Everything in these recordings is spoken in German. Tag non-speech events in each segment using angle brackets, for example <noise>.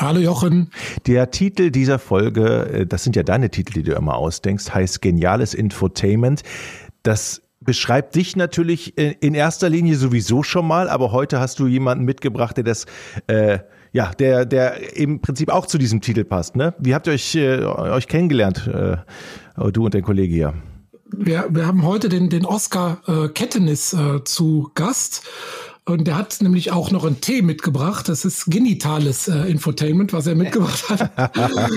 Hallo Jochen. Der Titel dieser Folge, äh, das sind ja deine Titel, die du immer ausdenkst, heißt Geniales Infotainment. Das beschreibt dich natürlich in erster Linie sowieso schon mal, aber heute hast du jemanden mitgebracht, der das äh, ja, der der im Prinzip auch zu diesem Titel passt, ne? Wie habt ihr euch äh, euch kennengelernt, äh, du und dein Kollege hier? Wir, wir haben heute den den Oscar äh, Kettenis äh, zu Gast. Und der hat nämlich auch noch einen Tee mitgebracht. Das ist genitales äh, Infotainment, was er mitgebracht hat. <laughs>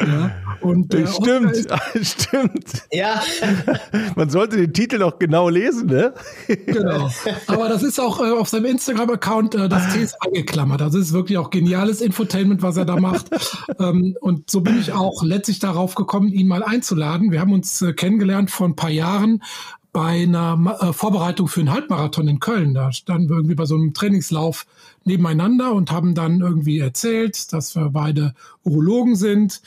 Ja, und äh, stimmt, <laughs> stimmt. Ja. <laughs> Man sollte den Titel auch genau lesen, ne? Genau. Aber das ist auch äh, auf seinem Instagram-Account äh, das T ist angeklammert. Also es ist wirklich auch geniales Infotainment, was er da macht. ähm, und so bin ich auch letztlich darauf gekommen, ihn mal einzuladen. Wir haben uns äh, kennengelernt vor ein paar Jahren bei einer äh, Vorbereitung für einen Halbmarathon in Köln. Da standen wir irgendwie bei so einem Trainingslauf nebeneinander und haben dann irgendwie erzählt, dass wir beide Urologen sind.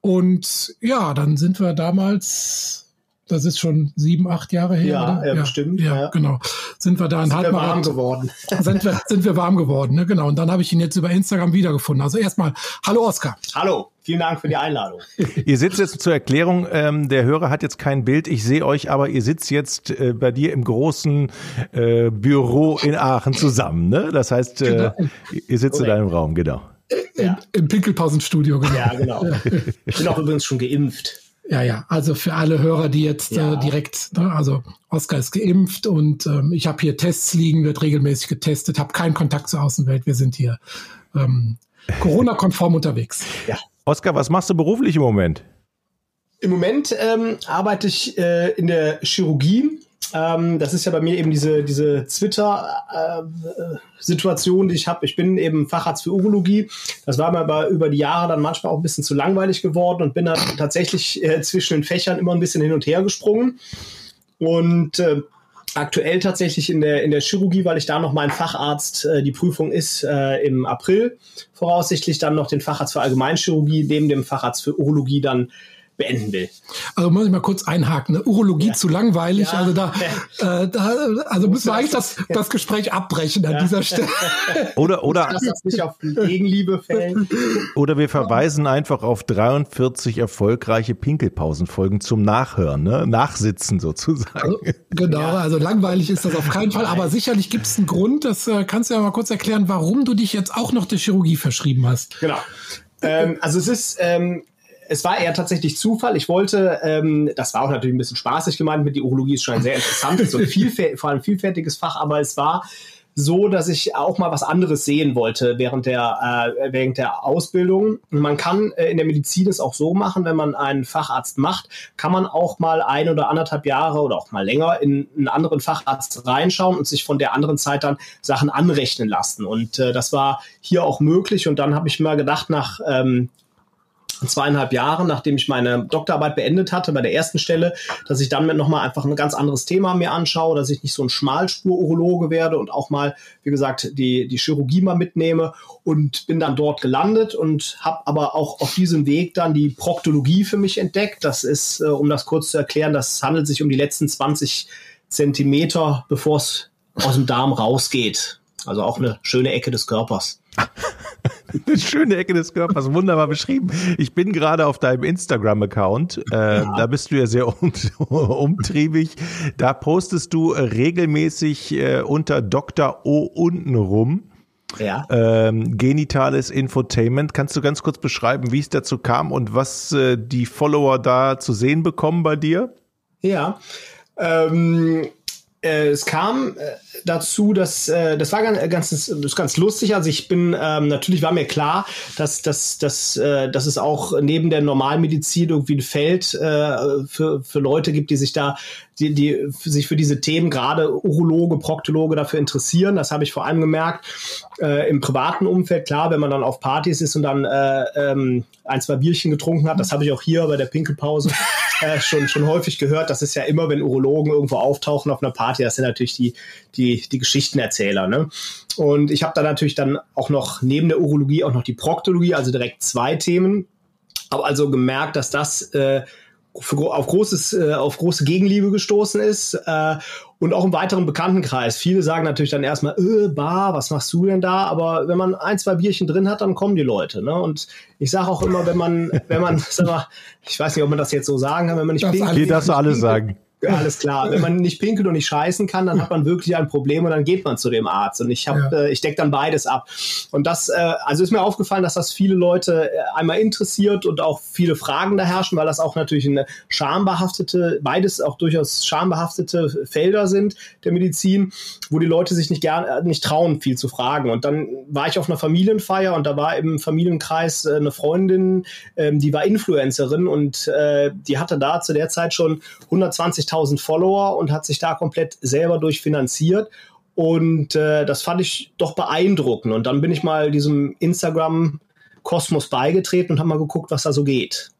Und ja, dann sind wir damals das ist schon sieben, acht Jahre her. Ja, ja, ja bestimmt. Ja, ja, genau. Sind wir da in Sind wir warm geworden. <laughs> Sind wir, sind wir warm geworden, ne? genau. Und dann habe ich ihn jetzt über Instagram wiedergefunden. Also erstmal, hallo Oskar. Hallo, vielen Dank für die Einladung. <laughs> ihr sitzt jetzt zur Erklärung, ähm, der Hörer hat jetzt kein Bild, ich sehe euch, aber ihr sitzt jetzt äh, bei dir im großen äh, Büro in Aachen zusammen, ne? Das heißt, äh, genau. ihr sitzt okay. in deinem Raum, genau. Ja. Im, Im Pinkelpausenstudio, genau. Ja, genau. <laughs> Ich bin auch übrigens schon geimpft. Ja, ja, also für alle Hörer, die jetzt ja. äh, direkt, ne, also Oskar ist geimpft und ähm, ich habe hier Tests liegen, wird regelmäßig getestet, habe keinen Kontakt zur Außenwelt, wir sind hier ähm, Corona-konform unterwegs. Ja. Oskar, was machst du beruflich im Moment? Im Moment ähm, arbeite ich äh, in der Chirurgie ähm, das ist ja bei mir eben diese, diese Twitter-Situation, äh, die ich habe. Ich bin eben Facharzt für Urologie. Das war mir aber über die Jahre dann manchmal auch ein bisschen zu langweilig geworden und bin dann tatsächlich äh, zwischen den Fächern immer ein bisschen hin und her gesprungen. Und äh, aktuell tatsächlich in der, in der Chirurgie, weil ich da noch mein Facharzt, äh, die Prüfung ist äh, im April. Voraussichtlich, dann noch den Facharzt für Allgemeinchirurgie neben dem Facharzt für Urologie dann beenden will. Also muss ich mal kurz einhaken. Ne? Urologie ja. zu langweilig. Ja. Also da, <laughs> äh, da also müssen wir eigentlich das, das Gespräch abbrechen an ja. dieser Stelle. <laughs> Oder oder das nicht auf Gegenliebe fällen. Oder wir verweisen einfach auf 43 erfolgreiche Pinkelpausenfolgen zum Nachhören, ne? Nachsitzen sozusagen. Also, genau, also langweilig ist das auf keinen Fall. Aber sicherlich gibt es einen Grund. Das äh, kannst du ja mal kurz erklären, warum du dich jetzt auch noch der Chirurgie verschrieben hast. Genau. Ähm, also es ist ähm, es war eher tatsächlich Zufall. Ich wollte, ähm, das war auch natürlich ein bisschen spaßig gemeint, mit die Urologie ist schon ein sehr interessantes und vor allem vielfältiges Fach, aber es war so, dass ich auch mal was anderes sehen wollte während der, äh, während der Ausbildung. Man kann äh, in der Medizin es auch so machen, wenn man einen Facharzt macht, kann man auch mal ein oder anderthalb Jahre oder auch mal länger in einen anderen Facharzt reinschauen und sich von der anderen Zeit dann Sachen anrechnen lassen. Und äh, das war hier auch möglich. Und dann habe ich mal gedacht, nach ähm, zweieinhalb Jahren, nachdem ich meine Doktorarbeit beendet hatte, bei der ersten Stelle, dass ich dann nochmal einfach ein ganz anderes Thema mir anschaue, dass ich nicht so ein Schmalspur-Urologe werde und auch mal, wie gesagt, die, die Chirurgie mal mitnehme und bin dann dort gelandet und habe aber auch auf diesem Weg dann die Proktologie für mich entdeckt. Das ist, äh, um das kurz zu erklären, das handelt sich um die letzten 20 Zentimeter, bevor es aus dem Darm rausgeht. Also auch eine schöne Ecke des Körpers. <laughs> Eine schöne Ecke des Körpers, wunderbar beschrieben. Ich bin gerade auf deinem Instagram-Account. Äh, ja. Da bist du ja sehr um, <laughs> umtriebig. Da postest du regelmäßig äh, unter Dr. O unten rum. Ja. Ähm, genitales Infotainment. Kannst du ganz kurz beschreiben, wie es dazu kam und was äh, die Follower da zu sehen bekommen bei dir? Ja. Ähm, äh, es kam äh, dazu, dass äh, das war ganz, ganz, das ganz lustig. Also ich bin ähm, natürlich war mir klar, dass, dass, dass, äh, dass es auch neben der Normalmedizin irgendwie ein Feld äh, für, für Leute gibt, die sich da die, die sich für diese Themen, gerade Urologe, Proktologe dafür interessieren. Das habe ich vor allem gemerkt äh, im privaten Umfeld. Klar, wenn man dann auf Partys ist und dann äh, ähm, ein, zwei Bierchen getrunken hat, das habe ich auch hier bei der Pinkelpause <laughs> äh, schon, schon häufig gehört. Das ist ja immer, wenn Urologen irgendwo auftauchen auf einer Party, das sind natürlich die, die, die Geschichtenerzähler. Ne? Und ich habe da natürlich dann auch noch neben der Urologie auch noch die Proktologie, also direkt zwei Themen. Habe also gemerkt, dass das äh, für, auf, großes, äh, auf große Gegenliebe gestoßen ist äh, und auch im weiteren Bekanntenkreis. Viele sagen natürlich dann erstmal, äh, Bar, was machst du denn da? Aber wenn man ein, zwei Bierchen drin hat, dann kommen die Leute. Ne? Und ich sage auch immer, wenn man, <laughs> wenn man, sag mal, ich weiß nicht, ob man das jetzt so sagen kann, wenn man nicht das pink, darfst du alles sagen alles klar. Wenn man nicht pinkeln und nicht scheißen kann, dann hat man wirklich ein Problem und dann geht man zu dem Arzt. Und ich habe, ja. äh, ich decke dann beides ab. Und das, äh, also ist mir aufgefallen, dass das viele Leute äh, einmal interessiert und auch viele Fragen da herrschen, weil das auch natürlich eine schambehaftete, beides auch durchaus schambehaftete Felder sind der Medizin, wo die Leute sich nicht gern, äh, nicht trauen, viel zu fragen. Und dann war ich auf einer Familienfeier und da war im Familienkreis äh, eine Freundin, ähm, die war Influencerin und äh, die hatte da zu der Zeit schon 120 20.000 Follower und hat sich da komplett selber durchfinanziert. Und äh, das fand ich doch beeindruckend. Und dann bin ich mal diesem Instagram-Kosmos beigetreten und habe mal geguckt, was da so geht.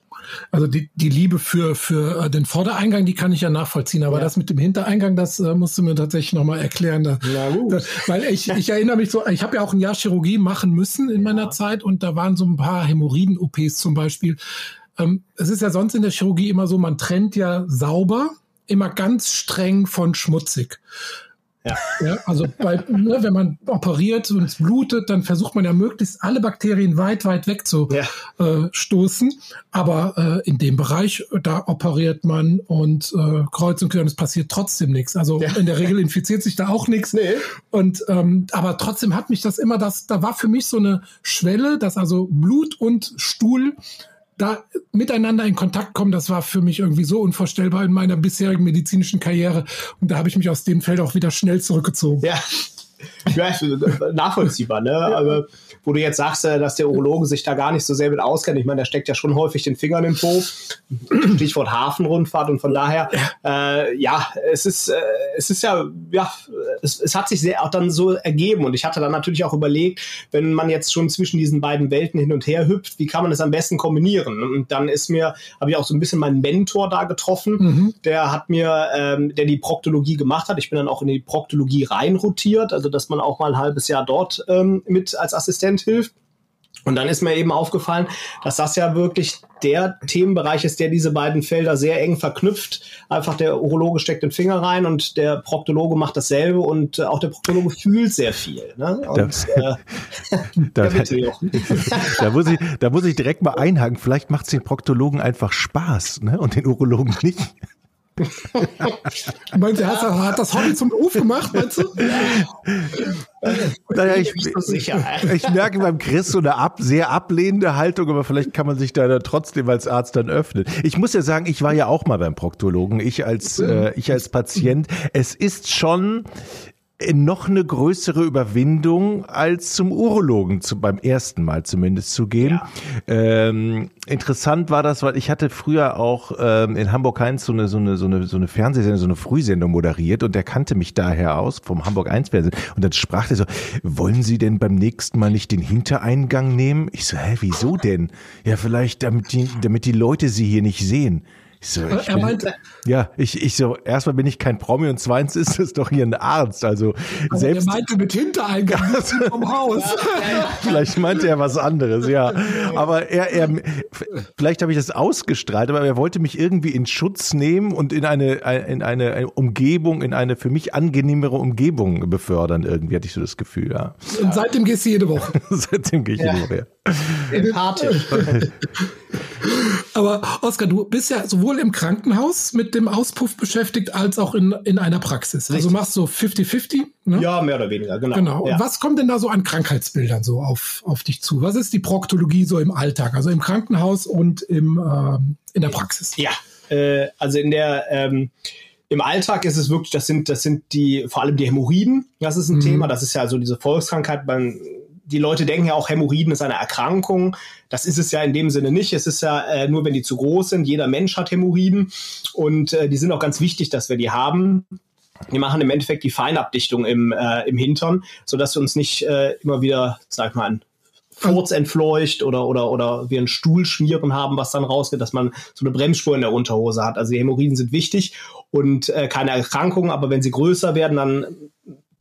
Also die, die Liebe für, für äh, den Vordereingang, die kann ich ja nachvollziehen, aber ja. das mit dem Hintereingang, das äh, musst du mir tatsächlich nochmal erklären. Da, da, weil ich, ich erinnere mich so, ich habe ja auch ein Jahr Chirurgie machen müssen in ja. meiner Zeit und da waren so ein paar Hämorrhoiden-OPs zum Beispiel. Ähm, es ist ja sonst in der Chirurgie immer so, man trennt ja sauber immer ganz streng von schmutzig. Ja. ja also bei, ne, wenn man operiert und es blutet, dann versucht man ja möglichst alle Bakterien weit, weit weg zu ja. äh, stoßen. Aber äh, in dem Bereich, da operiert man und äh, kreuz und quer und es passiert trotzdem nichts. Also ja. in der Regel infiziert sich da auch nichts. Nee. Und ähm, aber trotzdem hat mich das immer, das, da war für mich so eine Schwelle, dass also Blut und Stuhl da miteinander in Kontakt kommen, das war für mich irgendwie so unvorstellbar in meiner bisherigen medizinischen Karriere. Und da habe ich mich aus dem Feld auch wieder schnell zurückgezogen. Ja, ja nachvollziehbar, ne? Aber wo du jetzt sagst, äh, dass der Urologe sich da gar nicht so sehr mit auskennt. Ich meine, der steckt ja schon häufig den Finger in den Po. Stichwort Hafenrundfahrt und von daher, äh, ja, es ist, äh, es ist ja, ja, es, es hat sich sehr auch dann so ergeben und ich hatte dann natürlich auch überlegt, wenn man jetzt schon zwischen diesen beiden Welten hin und her hüpft, wie kann man das am besten kombinieren? Und dann ist mir, habe ich auch so ein bisschen meinen Mentor da getroffen, mhm. der hat mir, ähm, der die Proktologie gemacht hat. Ich bin dann auch in die Proktologie reinrotiert, also dass man auch mal ein halbes Jahr dort ähm, mit als Assistent hilft. Und dann ist mir eben aufgefallen, dass das ja wirklich der Themenbereich ist, der diese beiden Felder sehr eng verknüpft. Einfach der Urologe steckt den Finger rein und der Proktologe macht dasselbe und äh, auch der Proktologe fühlt sehr viel. Ne? Und, da, äh, <laughs> da, <laughs> da, muss ich, da muss ich direkt mal einhaken. Vielleicht macht es den Proktologen einfach Spaß ne? und den Urologen nicht. <laughs> meinst du, ja. hat, das Hobby zum Beruf gemacht, meinst du? naja, ich, ich, <laughs> ich, merke beim Chris so eine ab, sehr ablehnende Haltung, aber vielleicht kann man sich da dann trotzdem als Arzt dann öffnen. Ich muss ja sagen, ich war ja auch mal beim Proktologen, ich als, äh, ich als Patient. Es ist schon, noch eine größere Überwindung als zum Urologen zu, beim ersten Mal zumindest zu gehen. Ja. Ähm, interessant war das, weil ich hatte früher auch ähm, in Hamburg 1 so eine, so eine, so eine, so eine Fernsehsendung, so eine Frühsendung moderiert und der kannte mich daher aus vom Hamburg 1 Fernsehen und dann sprach der so, wollen Sie denn beim nächsten Mal nicht den Hintereingang nehmen? Ich so, hä, wieso denn? Ja, vielleicht damit die, damit die Leute Sie hier nicht sehen. Ich so, ich er bin, meinte, ja, ich, ich so, erstmal bin ich kein Promi und zweitens ist es doch hier ein Arzt. Also aber selbst. Er meinte mit Hintereingang vom Haus. vielleicht meinte er was anderes, ja. Aber er, er, vielleicht habe ich das ausgestrahlt, aber er wollte mich irgendwie in Schutz nehmen und in eine, in eine Umgebung, in eine für mich angenehmere Umgebung befördern. Irgendwie hatte ich so das Gefühl, ja. Und seitdem gehst du jede Woche. <laughs> seitdem gehe ich ja. jede Woche, ja. Empathisch. <laughs> Aber Oskar, du bist ja sowohl im Krankenhaus mit dem Auspuff beschäftigt, als auch in, in einer Praxis. Also Richtig. Also machst du 50-50? Ne? Ja, mehr oder weniger, genau. Genau. Ja. Und was kommt denn da so an Krankheitsbildern so auf, auf dich zu? Was ist die Proktologie so im Alltag, also im Krankenhaus und im, ähm, in der Praxis? Ja, äh, also in der ähm, im Alltag ist es wirklich, das sind, das sind die, vor allem die Hämorrhoiden, das ist ein mhm. Thema, das ist ja so diese Volkskrankheit, man, die Leute denken ja auch, Hämorrhoiden ist eine Erkrankung. Das ist es ja in dem Sinne nicht. Es ist ja äh, nur, wenn die zu groß sind. Jeder Mensch hat Hämorrhoiden und äh, die sind auch ganz wichtig, dass wir die haben. Die machen im Endeffekt die Feinabdichtung im, äh, im Hintern, sodass wir uns nicht äh, immer wieder, sag ich mal, ein Furz entfleucht oder, oder, oder wir einen Stuhl schmieren haben, was dann rausgeht, dass man so eine Bremsspur in der Unterhose hat. Also die Hämorrhoiden sind wichtig und äh, keine Erkrankung, aber wenn sie größer werden, dann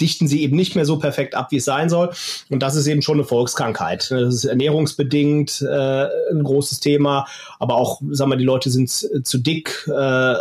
dichten sie eben nicht mehr so perfekt ab, wie es sein soll. Und das ist eben schon eine Volkskrankheit. Das ist ernährungsbedingt äh, ein großes Thema, aber auch, sagen wir, die Leute sind zu dick, äh,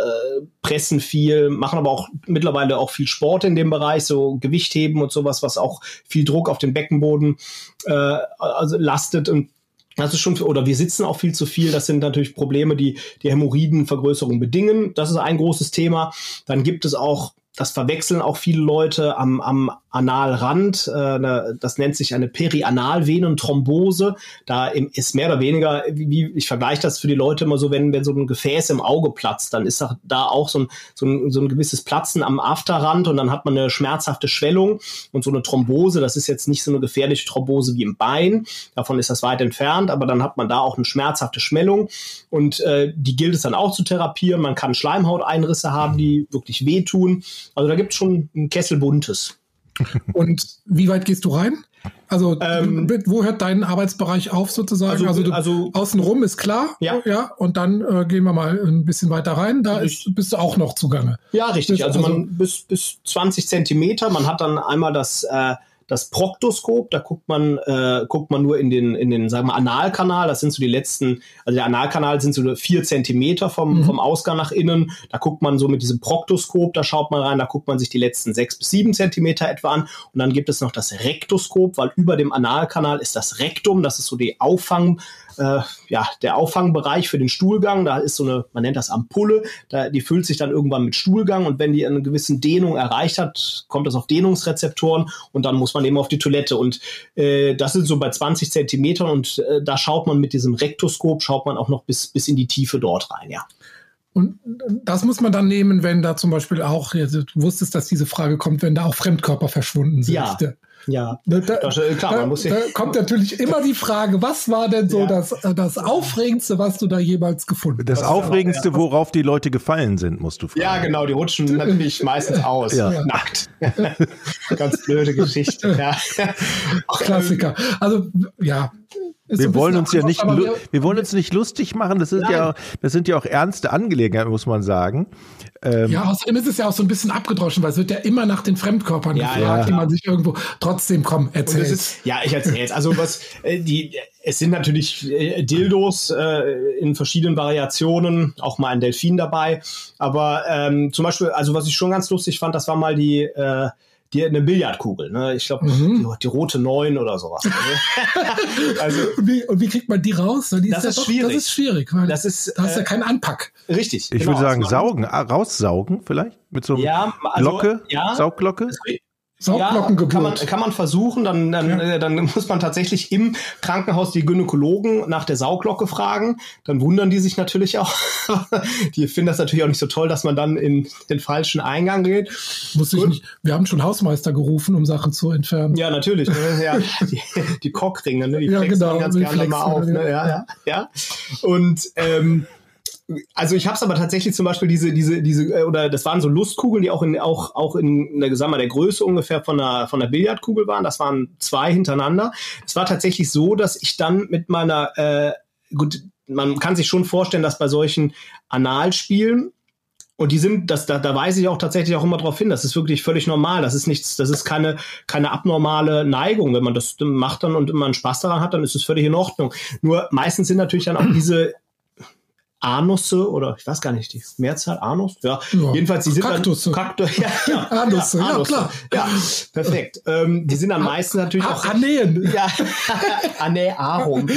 pressen viel, machen aber auch mittlerweile auch viel Sport in dem Bereich, so Gewichtheben und sowas, was auch viel Druck auf den Beckenboden äh, also lastet und das ist schon, oder wir sitzen auch viel zu viel. Das sind natürlich Probleme, die die Hämorrhoidenvergrößerung bedingen. Das ist ein großes Thema. Dann gibt es auch das verwechseln auch viele Leute am, am Analrand. Äh, das nennt sich eine Perianalvenenthrombose. Da ist mehr oder weniger, wie ich vergleiche das für die Leute immer so, wenn, wenn so ein Gefäß im Auge platzt, dann ist da auch so ein, so ein, so ein gewisses Platzen am Afterrand und dann hat man eine schmerzhafte Schwellung und so eine Thrombose. Das ist jetzt nicht so eine gefährliche Thrombose wie im Bein. Davon ist das weit entfernt, aber dann hat man da auch eine schmerzhafte Schwellung und äh, die gilt es dann auch zu therapieren. Man kann Schleimhauteinrisse haben, die wirklich wehtun. Also da gibt es schon ein Kessel Buntes. <laughs> Und wie weit gehst du rein? Also, ähm, wo hört dein Arbeitsbereich auf sozusagen? Also, also, du, also außenrum ist klar, ja. ja und dann äh, gehen wir mal ein bisschen weiter rein. Da ist, bist du auch noch zugange. Ja, richtig. Bis, also, man also bis, bis 20 Zentimeter. Man hat dann einmal das äh, das Proktoskop, da guckt man, äh, guckt man nur in den, in den, sagen wir, Analkanal. Das sind so die letzten, also der Analkanal sind so vier Zentimeter vom, mhm. vom Ausgang nach innen. Da guckt man so mit diesem Proktoskop, da schaut man rein, da guckt man sich die letzten sechs bis sieben Zentimeter etwa an. Und dann gibt es noch das Rektoskop, weil über dem Analkanal ist das Rektum, das ist so die Auffang, äh, ja, der Auffangbereich für den Stuhlgang. Da ist so eine, man nennt das Ampulle, da, die füllt sich dann irgendwann mit Stuhlgang und wenn die eine gewisse Dehnung erreicht hat, kommt das auf Dehnungsrezeptoren und dann muss man eben auf die Toilette. Und äh, das sind so bei 20 Zentimetern und äh, da schaut man mit diesem Rektoskop, schaut man auch noch bis, bis in die Tiefe dort rein, ja. Und das muss man dann nehmen, wenn da zum Beispiel auch, du wusstest, dass diese Frage kommt, wenn da auch Fremdkörper verschwunden sind. Ja, ja, da, das, äh, klar, man muss da, da kommt natürlich immer die Frage, was war denn so ja. das, äh, das Aufregendste, was du da jemals gefunden hast? Das Aufregendste, worauf die Leute gefallen sind, musst du fragen. Ja, genau, die rutschen natürlich <laughs> meistens aus, ja. nackt. <laughs> Ganz blöde Geschichte, ja. Klassiker. Also, ja, wir wollen uns ja nicht, wir, wir, wollen uns nicht lustig machen. Das sind Nein. ja, das sind ja auch ernste Angelegenheiten, muss man sagen. Ähm, ja, außerdem ist es ja auch so ein bisschen abgedroschen, weil es wird ja immer nach den Fremdkörpern ja, gefragt, ja. die man sich irgendwo trotzdem komm erzählt. Ja, ich erzähle Also was äh, die, es sind natürlich äh, Dildos äh, in verschiedenen Variationen, auch mal ein Delfin dabei. Aber ähm, zum Beispiel, also was ich schon ganz lustig fand, das war mal die äh, die eine Billardkugel, ne? Ich glaube, mhm. die, die, rote Neun oder sowas. Ne? <laughs> also, und, wie, und wie kriegt man die raus? Die das, ist, ist ja schwierig. das ist schwierig. Weil das ist, da hast äh, ja keinen Anpack. Richtig. Ich genau, würde sagen, saugen, ah, raussaugen vielleicht mit so einer ja, also, Glocke, ja, Saugglocke. Sauglockengeburt. Ja, kann man, kann man versuchen, dann, dann, ja. äh, dann muss man tatsächlich im Krankenhaus die Gynäkologen nach der Sauglocke fragen. Dann wundern die sich natürlich auch. <laughs> die finden das natürlich auch nicht so toll, dass man dann in den falschen Eingang geht. Muss ich nicht. Wir haben schon Hausmeister gerufen, um Sachen zu entfernen. Ja, natürlich. Ne? Ja, <laughs> die, die Cockringe, ne? die ja, genau, ganz gerne mal auf. Ne? Ja, ja, ja. Und ähm, also ich habe es aber tatsächlich zum Beispiel diese, diese, diese, äh, oder das waren so Lustkugeln, die auch in, auch, auch in der, wir, der Größe ungefähr von der, von der Billardkugel waren. Das waren zwei hintereinander. Es war tatsächlich so, dass ich dann mit meiner, äh, gut, man kann sich schon vorstellen, dass bei solchen Analspielen und die sind, das, da, da weise ich auch tatsächlich auch immer darauf hin, das ist wirklich völlig normal. Das ist nichts, das ist keine, keine abnormale Neigung. Wenn man das macht dann und immer Spaß daran hat, dann ist es völlig in Ordnung. Nur meistens sind natürlich dann auch <clears throat> diese Anusse oder ich weiß gar nicht, die Mehrzahl Anus, ja. ja. Jedenfalls, die sind Kaktusse. dann Kaktus, <laughs> ja, ja, <laughs> Anusse, ja, Anusse. klar. Ja, perfekt. Ähm, die sind am meisten natürlich auch Anäen. <laughs> Ja, Anäarum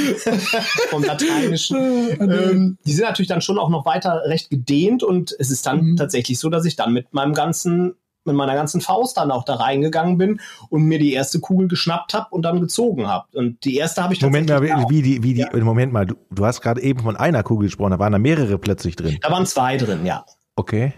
vom Lateinischen. ähm, die sind natürlich dann schon auch noch weiter recht gedehnt und es ist dann mhm. tatsächlich so, dass ich dann mit meinem ganzen mit meiner ganzen Faust dann auch da reingegangen bin und mir die erste Kugel geschnappt habe und dann gezogen habe. Und die erste habe ich Moment mal, wie die, wie die, ja. Moment mal, du, du hast gerade eben von einer Kugel gesprochen, da waren da mehrere plötzlich drin. Da waren zwei drin, ja. Okay.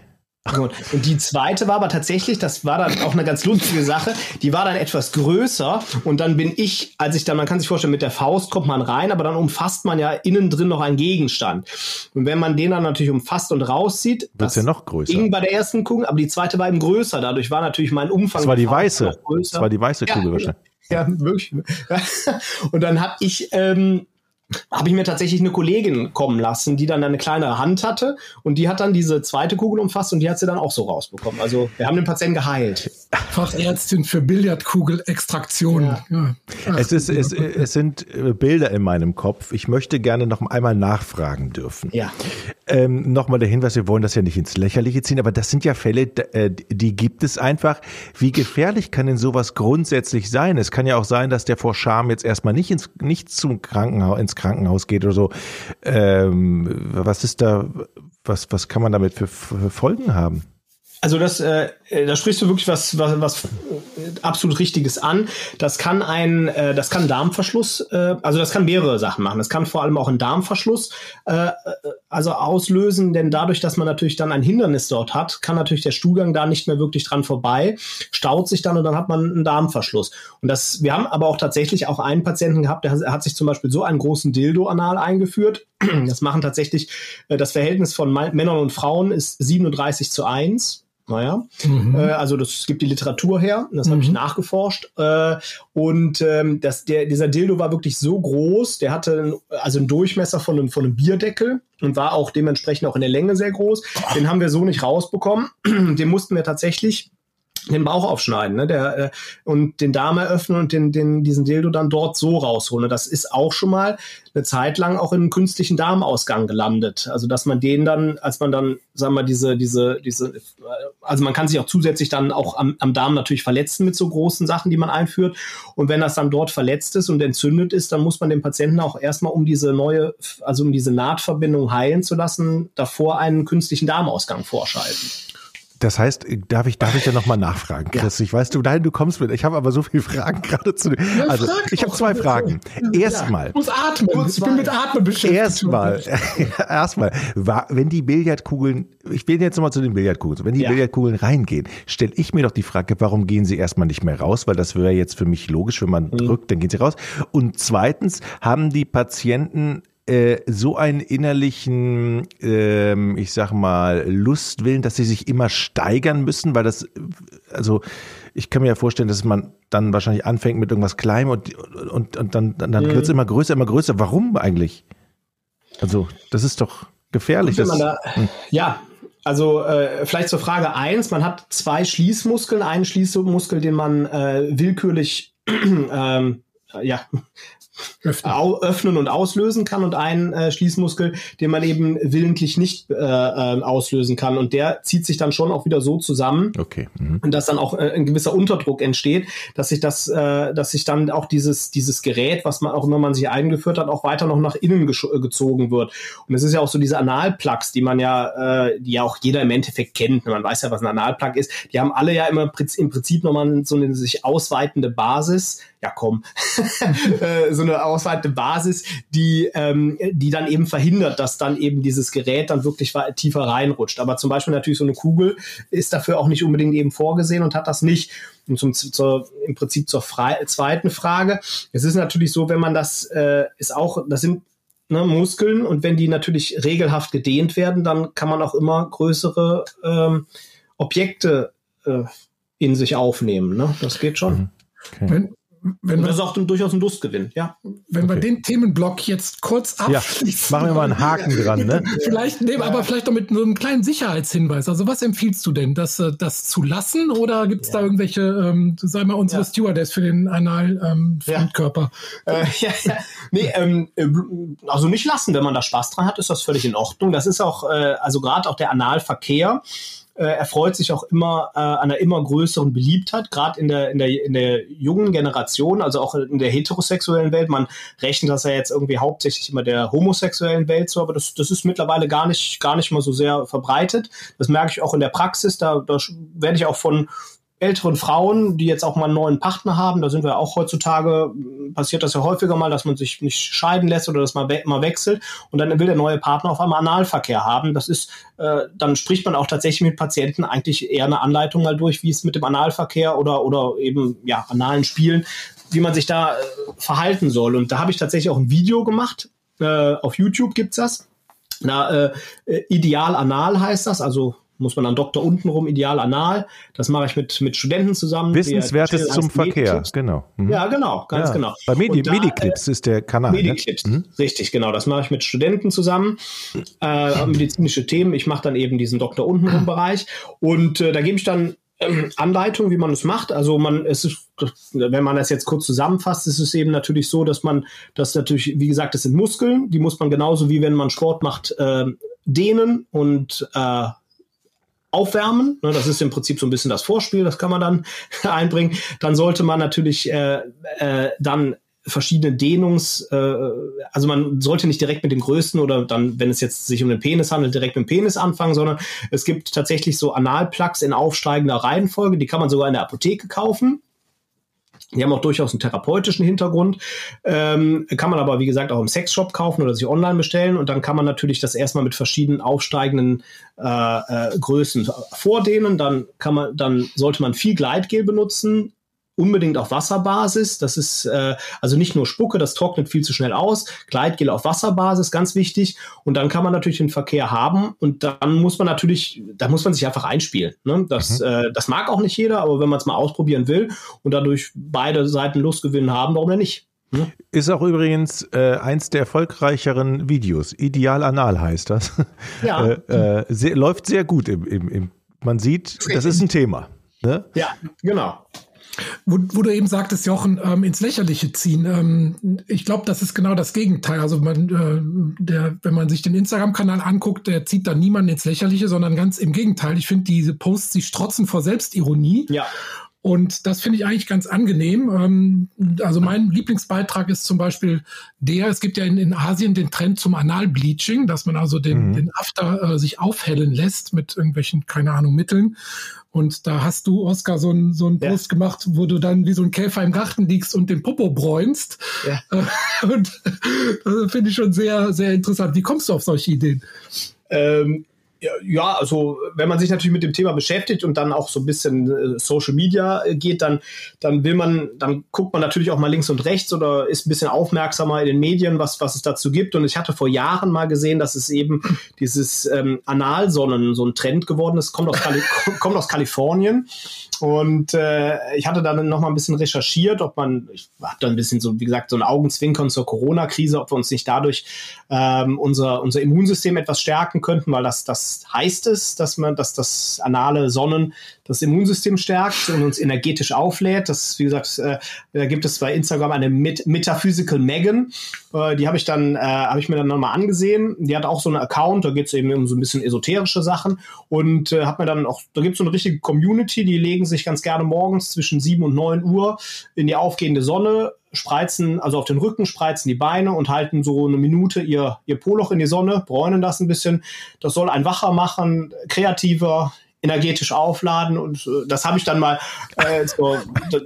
Und die zweite war aber tatsächlich, das war dann auch eine ganz lustige Sache, die war dann etwas größer und dann bin ich, als ich dann, man kann sich vorstellen, mit der Faust kommt man rein, aber dann umfasst man ja innen drin noch einen Gegenstand. Und wenn man den dann natürlich umfasst und rauszieht, wird ja noch größer. Ging bei der ersten Kugel, aber die zweite war eben größer, dadurch war natürlich mein Umfang. Das war die weiße. Das war die weiße Kugel <laughs> ja, wahrscheinlich. Ja, wirklich. <laughs> Und dann habe ich ähm, habe ich mir tatsächlich eine Kollegin kommen lassen, die dann eine kleinere Hand hatte und die hat dann diese zweite Kugel umfasst und die hat sie dann auch so rausbekommen. Also wir haben den Patienten geheilt. Fachärztin für Billardkugelextraktion. Ja. Ja. Es, ist, es, es sind äh, Bilder in meinem Kopf. Ich möchte gerne noch einmal nachfragen dürfen. Ja. Ähm, Nochmal der Hinweis, wir wollen das ja nicht ins Lächerliche ziehen, aber das sind ja Fälle, äh, die gibt es einfach. Wie gefährlich kann denn sowas grundsätzlich sein? Es kann ja auch sein, dass der vor Scham jetzt erstmal nicht ins, nicht zum Krankenhaus, ins Krankenhaus geht oder so. Ähm, was ist da, was, was kann man damit für, für Folgen haben? Also das, äh, da sprichst du wirklich was, was, was absolut Richtiges an. Das kann ein, äh, das kann Darmverschluss, äh, also das kann mehrere Sachen machen. Das kann vor allem auch einen Darmverschluss äh, also auslösen, denn dadurch, dass man natürlich dann ein Hindernis dort hat, kann natürlich der Stuhlgang da nicht mehr wirklich dran vorbei, staut sich dann und dann hat man einen Darmverschluss. Und das, wir haben aber auch tatsächlich auch einen Patienten gehabt, der hat sich zum Beispiel so einen großen Dildo anal eingeführt. Das machen tatsächlich, äh, das Verhältnis von Männern und Frauen ist 37 zu 1 naja, mhm. äh, also das gibt die Literatur her, das mhm. habe ich nachgeforscht. Äh, und ähm, das, der, dieser Dildo war wirklich so groß, der hatte einen, also einen Durchmesser von einem, von einem Bierdeckel und war auch dementsprechend auch in der Länge sehr groß. Den haben wir so nicht rausbekommen. <clears throat> Den mussten wir tatsächlich den Bauch aufschneiden, ne? Der, äh, und den Darm eröffnen und den, den, diesen Dildo dann dort so rausholen. Das ist auch schon mal eine Zeit lang auch in einem künstlichen Darmausgang gelandet. Also dass man den dann, als man dann, sagen wir, diese, diese, diese, also man kann sich auch zusätzlich dann auch am, am Darm natürlich verletzen mit so großen Sachen, die man einführt. Und wenn das dann dort verletzt ist und entzündet ist, dann muss man den Patienten auch erstmal um diese neue, also um diese Nahtverbindung heilen zu lassen, davor einen künstlichen Darmausgang vorschalten. Das heißt, darf ich, darf ich da nochmal nachfragen, <laughs> Chris? Ja. Ich weiß, du, nein, du kommst mit. Ich habe aber so viele Fragen gerade zu. Ja, also, ich habe zwei Fragen. Erstmal. Ich muss atmen. Ich bin mit Atmen beschäftigt. Erstmal, <laughs> erstmal, wenn die Billardkugeln, ich bin jetzt nochmal zu den Billardkugeln, wenn die ja. Billardkugeln reingehen, stelle ich mir doch die Frage, warum gehen sie erstmal nicht mehr raus? Weil das wäre jetzt für mich logisch, wenn man mhm. drückt, dann gehen sie raus. Und zweitens, haben die Patienten äh, so einen innerlichen, ähm, ich sag mal, Lustwillen, dass sie sich immer steigern müssen, weil das, also ich kann mir ja vorstellen, dass man dann wahrscheinlich anfängt mit irgendwas Kleinem und, und, und dann, dann, dann mhm. wird es immer größer, immer größer. Warum eigentlich? Also, das ist doch gefährlich. Das, da, hm. Ja, also äh, vielleicht zur Frage eins: Man hat zwei Schließmuskeln, einen Schließmuskel, den man äh, willkürlich <clears throat> ähm, ja, öffnen. öffnen. und auslösen kann und einen äh, Schließmuskel, den man eben willentlich nicht äh, äh, auslösen kann. Und der zieht sich dann schon auch wieder so zusammen, okay. mhm. dass dann auch äh, ein gewisser Unterdruck entsteht, dass sich das, äh, dass sich dann auch dieses dieses Gerät, was man auch immer man sich eingeführt hat, auch weiter noch nach innen äh, gezogen wird. Und es ist ja auch so diese Analplugs, die man ja, äh, die ja auch jeder im Endeffekt kennt. Man weiß ja, was ein Analplug ist. Die haben alle ja immer im Prinzip nochmal so eine sich ausweitende Basis ja komm, <laughs> äh, so eine ausweitende Basis, die, ähm, die dann eben verhindert, dass dann eben dieses Gerät dann wirklich tiefer reinrutscht. Aber zum Beispiel natürlich so eine Kugel ist dafür auch nicht unbedingt eben vorgesehen und hat das nicht. Und zum, zur, im Prinzip zur frei, zweiten Frage. Es ist natürlich so, wenn man das äh, ist auch, das sind ne, Muskeln und wenn die natürlich regelhaft gedehnt werden, dann kann man auch immer größere ähm, Objekte äh, in sich aufnehmen. Ne? Das geht schon. Mhm. Okay. Wenn, wenn das ist auch durchaus ein Lustgewinn, ja. Wenn okay. wir den Themenblock jetzt kurz abschließen. Ja, machen wir mal einen Haken dran, ne? <laughs> vielleicht, nee, ja. aber vielleicht noch mit so einem kleinen Sicherheitshinweis. Also was empfiehlst du denn? Das, äh, das zu lassen oder gibt es ja. da irgendwelche, ähm, sei mal unsere ja. Stewardess für den anal ähm? Äh, <laughs> ja, ja. Nee, ähm, äh, also nicht lassen, wenn man da Spaß dran hat, ist das völlig in Ordnung. Das ist auch, äh, also gerade auch der Analverkehr äh, erfreut sich auch immer äh, einer immer größeren Beliebtheit, gerade in der, in, der, in der jungen Generation, also auch in der heterosexuellen Welt. Man rechnet das ja jetzt irgendwie hauptsächlich immer der homosexuellen Welt zu, aber das, das ist mittlerweile gar nicht, gar nicht mal so sehr verbreitet. Das merke ich auch in der Praxis. Da, da werde ich auch von älteren Frauen, die jetzt auch mal einen neuen Partner haben, da sind wir auch heutzutage, passiert das ja häufiger mal, dass man sich nicht scheiden lässt oder dass man we mal wechselt und dann will der neue Partner auf einmal Analverkehr haben. Das ist, äh, dann spricht man auch tatsächlich mit Patienten eigentlich eher eine Anleitung mal durch, wie es mit dem Analverkehr oder, oder eben, ja, analen Spielen, wie man sich da äh, verhalten soll. Und da habe ich tatsächlich auch ein Video gemacht. Äh, auf YouTube gibt's das. Na, äh, Ideal Anal heißt das, also muss man dann Doktor untenrum, ideal anal. Das mache ich mit, mit Studenten zusammen. Wissenswertes zum Verkehr, genau. Mhm. Ja, genau, ganz ja. genau. Bei Medi da, Mediclips ist der Kanal. Mediclips, ne? richtig, genau. Das mache ich mit Studenten zusammen. Äh, <laughs> medizinische Themen. Ich mache dann eben diesen Doktor untenrum Bereich. Und äh, da gebe ich dann ähm, Anleitung, wie man es macht. Also man, es ist, wenn man das jetzt kurz zusammenfasst, ist es eben natürlich so, dass man, das natürlich, wie gesagt, das sind Muskeln, die muss man genauso wie wenn man Sport macht, äh, dehnen und äh, aufwärmen. Ne, das ist im Prinzip so ein bisschen das Vorspiel, das kann man dann <laughs> einbringen. Dann sollte man natürlich äh, äh, dann verschiedene Dehnungs, äh, also man sollte nicht direkt mit dem größten oder dann, wenn es jetzt sich um den Penis handelt, direkt mit dem Penis anfangen, sondern es gibt tatsächlich so Analplugs in aufsteigender Reihenfolge, die kann man sogar in der Apotheke kaufen. Die haben auch durchaus einen therapeutischen Hintergrund. Ähm, kann man aber, wie gesagt, auch im Sexshop kaufen oder sich online bestellen. Und dann kann man natürlich das erstmal mit verschiedenen aufsteigenden äh, äh, Größen vordehnen. Dann kann man, dann sollte man viel Gleitgel benutzen, unbedingt auf Wasserbasis. Das ist äh, also nicht nur Spucke, das trocknet viel zu schnell aus. Gleitgel auf Wasserbasis, ganz wichtig. Und dann kann man natürlich den Verkehr haben und dann muss man natürlich, da muss man sich einfach einspielen. Ne? Das, mhm. äh, das mag auch nicht jeder, aber wenn man es mal ausprobieren will und dadurch beide Seiten Lustgewinn haben, warum denn nicht? Ne? Ist auch übrigens äh, eins der erfolgreicheren Videos. Ideal anal heißt das. Ja. <laughs> äh, äh, sehr, läuft sehr gut im, im, im man sieht, das ist ein Thema. Ne? Ja, genau. Wo, wo du eben sagtest, Jochen, ähm, ins Lächerliche ziehen. Ähm, ich glaube, das ist genau das Gegenteil. Also man, äh, der, wenn man sich den Instagram-Kanal anguckt, der zieht da niemanden ins Lächerliche, sondern ganz im Gegenteil. Ich finde diese Posts, die strotzen vor Selbstironie. Ja. Und das finde ich eigentlich ganz angenehm. Ähm, also mein Lieblingsbeitrag ist zum Beispiel der, es gibt ja in, in Asien den Trend zum Analbleaching, dass man also den, mhm. den After äh, sich aufhellen lässt mit irgendwelchen, keine Ahnung, Mitteln. Und da hast du, Oskar, so ein so ein ja. Post gemacht, wo du dann wie so ein Käfer im Garten liegst und den Popo bräunst. Ja. <laughs> Und das finde ich schon sehr, sehr interessant. Wie kommst du auf solche Ideen? Ähm, ja, also wenn man sich natürlich mit dem Thema beschäftigt und dann auch so ein bisschen äh, Social Media äh, geht, dann, dann will man, dann guckt man natürlich auch mal links und rechts oder ist ein bisschen aufmerksamer in den Medien, was, was es dazu gibt. Und ich hatte vor Jahren mal gesehen, dass es eben dieses ähm, Analsonnen so ein Trend geworden ist, kommt aus, Kali <laughs> kommt aus Kalifornien. Und äh, ich hatte dann noch mal ein bisschen recherchiert, ob man, ich habe da ein bisschen so, wie gesagt, so ein Augenzwinkern zur Corona-Krise, ob wir uns nicht dadurch ähm, unser, unser Immunsystem etwas stärken könnten, weil das, das heißt es, dass man, dass das anale Sonnen das Immunsystem stärkt und uns energetisch auflädt. Das, wie gesagt, äh, da gibt es bei Instagram eine Met Metaphysical Megan. Äh, die habe ich dann, äh, habe ich mir dann nochmal angesehen. Die hat auch so einen Account, da geht es eben um so ein bisschen esoterische Sachen und äh, hat mir dann auch, da gibt es so eine richtige Community, die legen sich ganz gerne morgens zwischen 7 und 9 Uhr in die aufgehende Sonne, spreizen, also auf den Rücken, spreizen die Beine und halten so eine Minute ihr, ihr Poloch in die Sonne, bräunen das ein bisschen. Das soll ein wacher machen, kreativer, energetisch aufladen und äh, das habe ich dann mal, äh, so,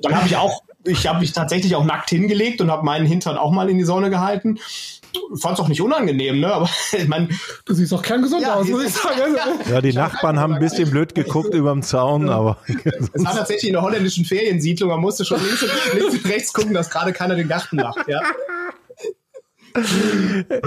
dann habe ich auch, ich habe mich tatsächlich auch nackt hingelegt und habe meinen Hintern auch mal in die Sonne gehalten. Fand es auch nicht unangenehm, ne? Aber <laughs> ich meine, du siehst auch kerngesund ja, aus, muss ich sagen. Also, ja, die Nachbarn haben ein bisschen blöd geguckt über dem Zaun, aber. <laughs> es war tatsächlich in der holländischen Feriensiedlung, man musste schon links und, <laughs> links und rechts gucken, dass gerade keiner den Garten macht, ja.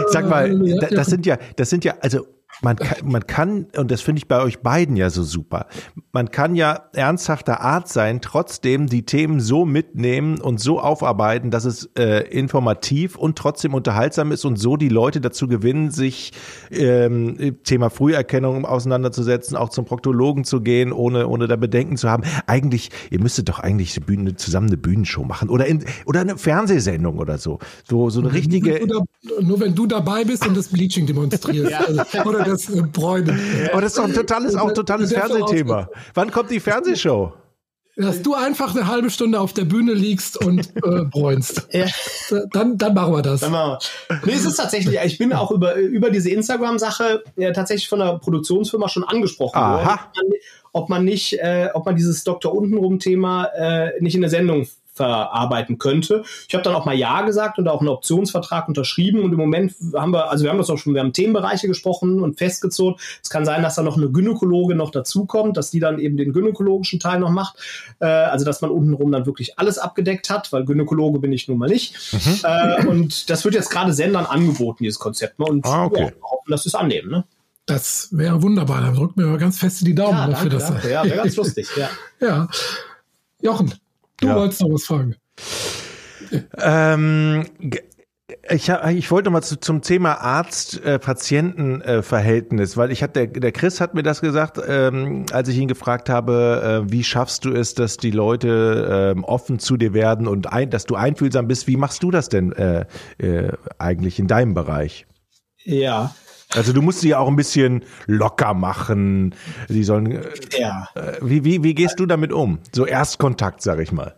Sag mal, das sind ja, das sind ja, also man kann, man kann, und das finde ich bei euch beiden ja so super, man kann ja ernsthafter Art sein, trotzdem die Themen so mitnehmen und so aufarbeiten, dass es äh, informativ und trotzdem unterhaltsam ist und so die Leute dazu gewinnen, sich ähm, Thema Früherkennung auseinanderzusetzen, auch zum Proktologen zu gehen, ohne, ohne da Bedenken zu haben. Eigentlich, ihr müsstet doch eigentlich eine Bühne, zusammen eine Bühnenshow machen oder, in, oder eine Fernsehsendung oder so. So, so eine richtige. Nur, nur wenn du dabei bist und das Bleaching demonstrierst. Ja. Also, oder das äh, Bräunen. Aber das ist doch ein totales, auch totales Fernsehthema. Wann kommt die Fernsehshow? dass du einfach eine halbe Stunde auf der Bühne liegst und äh, bräunst. <laughs> Ja. Dann, dann machen wir das. Dann machen wir. Nee, es ist tatsächlich, ich bin auch über, über diese Instagram-Sache ja, tatsächlich von der Produktionsfirma schon angesprochen Aha. worden, ob man nicht, äh, ob man dieses Dr. Untenrum-Thema äh, nicht in der Sendung verarbeiten könnte. Ich habe dann auch mal Ja gesagt und auch einen Optionsvertrag unterschrieben und im Moment haben wir, also wir haben das auch schon, wir haben Themenbereiche gesprochen und festgezogen. Es kann sein, dass da noch eine Gynäkologe noch dazukommt, dass die dann eben den gynäkologischen Teil noch macht. Äh, also dass man untenrum dann wirklich alles abgedeckt hat, weil Gynäkologe bin ich nun mal nicht. Mhm. Äh, und das wird jetzt gerade Sendern angeboten, dieses Konzept. Ne? Und ah, okay. ja, hoffen, dass sie es annehmen. Ne? Das wäre wunderbar. Dann drückt mir ganz fest die Daumen ja, dafür. Danke, das. Ja, wäre ganz lustig. Ja. <laughs> ja. Jochen, Du ja. wolltest noch was fragen. Ähm, ich, ich wollte mal zu, zum Thema Arzt-Patienten-Verhältnis, weil ich hatte, der, der Chris hat mir das gesagt, ähm, als ich ihn gefragt habe, äh, wie schaffst du es, dass die Leute ähm, offen zu dir werden und ein, dass du einfühlsam bist. Wie machst du das denn äh, äh, eigentlich in deinem Bereich? Ja, also du musst sie ja auch ein bisschen locker machen. Die sollen. Äh, ja. Äh, wie, wie, wie gehst du damit um? So Erstkontakt, sag ich mal.